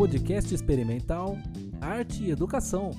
podcast experimental Arte e Educação.